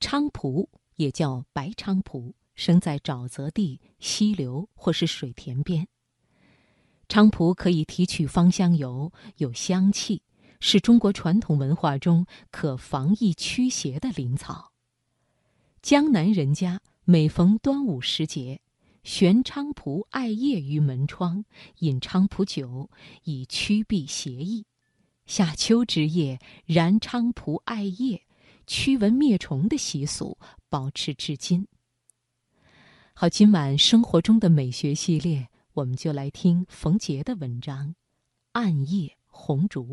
菖蒲也叫白菖蒲，生在沼泽地、溪流或是水田边。菖蒲可以提取芳香油，有香气，是中国传统文化中可防疫驱邪的灵草。江南人家每逢端午时节，悬菖蒲艾叶于门窗，饮菖蒲酒，以驱避邪疫。夏秋之夜，燃菖蒲艾叶，驱蚊灭虫的习俗保持至今。好，今晚生活中的美学系列。我们就来听冯杰的文章《暗夜红烛》，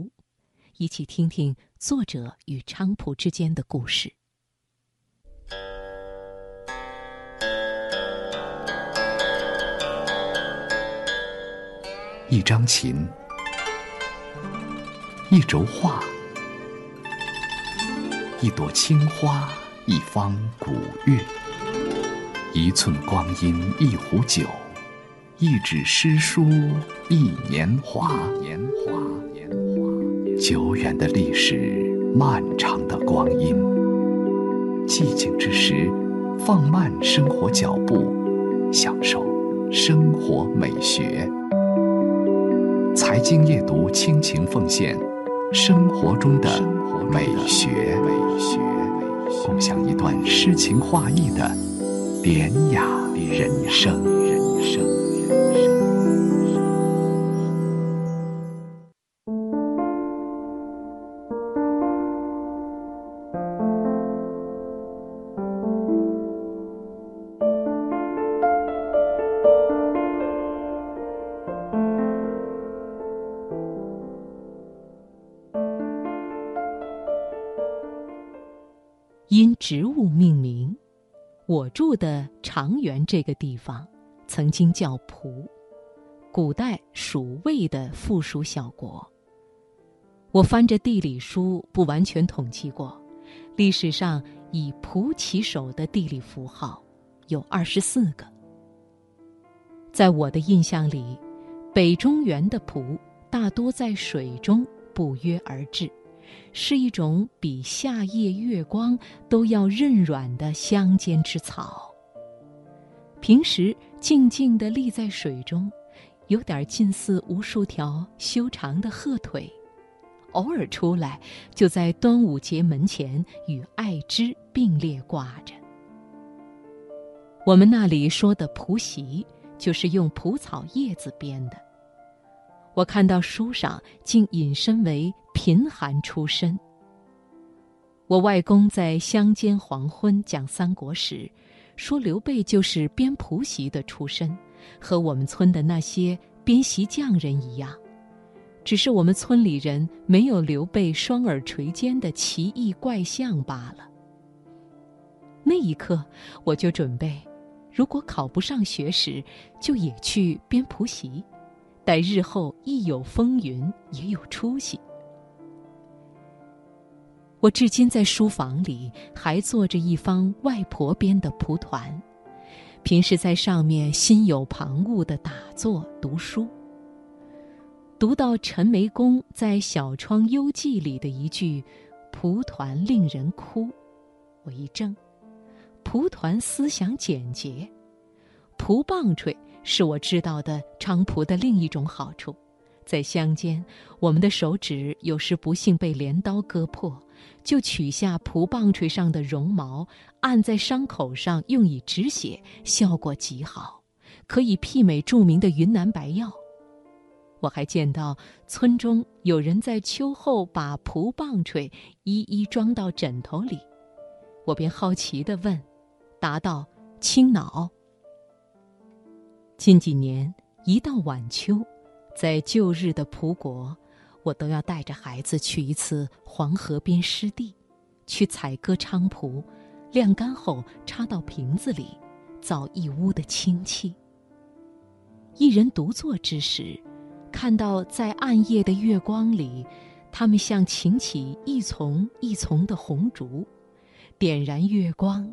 一起听听作者与菖蒲之间的故事。一张琴，一轴画，一朵青花，一方古月，一寸光阴，一壶酒。一纸诗书，一年华。年华，年华。久远的历史，漫长的光阴。寂静之时，放慢生活脚步，享受生活美学。财经夜读，倾情奉献生活中的美学，美学，共享一段诗情画意的典雅人生，因植物命名，我住的长垣这个地方，曾经叫蒲，古代蜀魏的附属小国。我翻着地理书，不完全统计过，历史上以蒲起首的地理符号有二十四个。在我的印象里，北中原的蒲大多在水中不约而至。是一种比夏夜月光都要韧软的乡间之草。平时静静地立在水中，有点近似无数条修长的鹤腿；偶尔出来，就在端午节门前与艾枝并列挂着。我们那里说的蒲席，就是用蒲草叶子编的。我看到书上竟引申为。贫寒出身。我外公在乡间黄昏讲三国时，说刘备就是编蒲席的出身，和我们村的那些编席匠人一样，只是我们村里人没有刘备双耳垂肩的奇异怪相罢了。那一刻，我就准备，如果考不上学时，就也去编蒲席，待日后亦有风云，也有出息。我至今在书房里还坐着一方外婆编的蒲团，平时在上面心有旁骛的打坐读书。读到陈眉公在《小窗幽记》里的一句“蒲团令人哭”，我一怔。蒲团思想简洁，蒲棒槌是我知道的菖蒲的另一种好处。在乡间，我们的手指有时不幸被镰刀割破。就取下蒲棒槌上的绒毛，按在伤口上用以止血，效果极好，可以媲美著名的云南白药。我还见到村中有人在秋后把蒲棒槌一一装到枕头里，我便好奇地问：“答道：“青脑。”近几年一到晚秋，在旧日的蒲国。我都要带着孩子去一次黄河边湿地，去采割菖蒲，晾干后插到瓶子里，造一屋的清气。一人独坐之时，看到在暗夜的月光里，他们像擎起一丛一丛的红烛，点燃月光，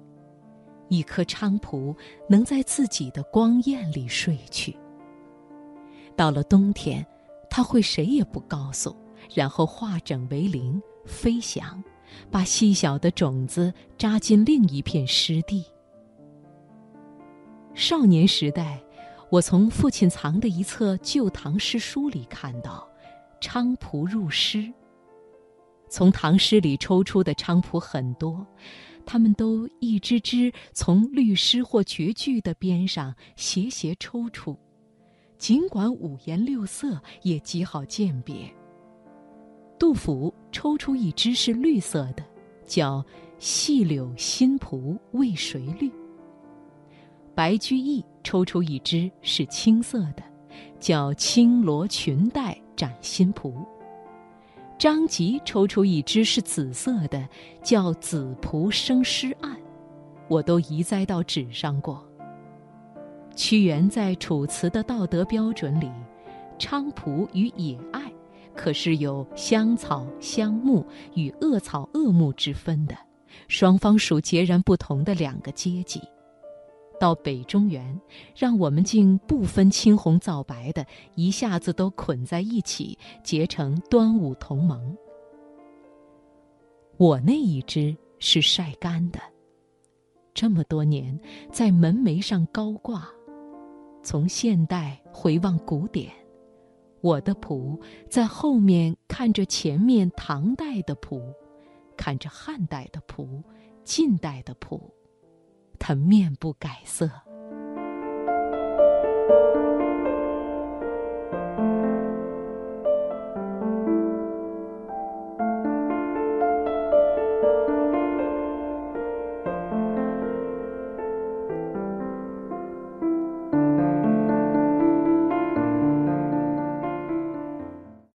一棵菖蒲能在自己的光焰里睡去。到了冬天。他会谁也不告诉，然后化整为零飞翔，把细小的种子扎进另一片湿地。少年时代，我从父亲藏的一册旧唐诗书里看到，菖蒲入诗。从唐诗里抽出的菖蒲很多，它们都一支支从律诗或绝句的边上斜斜抽出，尽管五颜六色，也极好鉴别。杜甫抽出一支是绿色的，叫“细柳新蒲为谁绿”；白居易抽出一支是青色的，叫“青罗裙带展新蒲”；张籍抽出一支是紫色的，叫“紫蒲生诗案”，我都移栽到纸上过。屈原在《楚辞》的道德标准里，菖蒲与野艾。可是有香草、香木与恶草、恶木之分的，双方属截然不同的两个阶级。到北中原，让我们竟不分青红皂白的，一下子都捆在一起，结成端午同盟。我那一只是晒干的，这么多年在门楣上高挂，从现代回望古典。我的谱在后面看着前面唐代的谱，看着汉代的谱，近代的谱，他面不改色。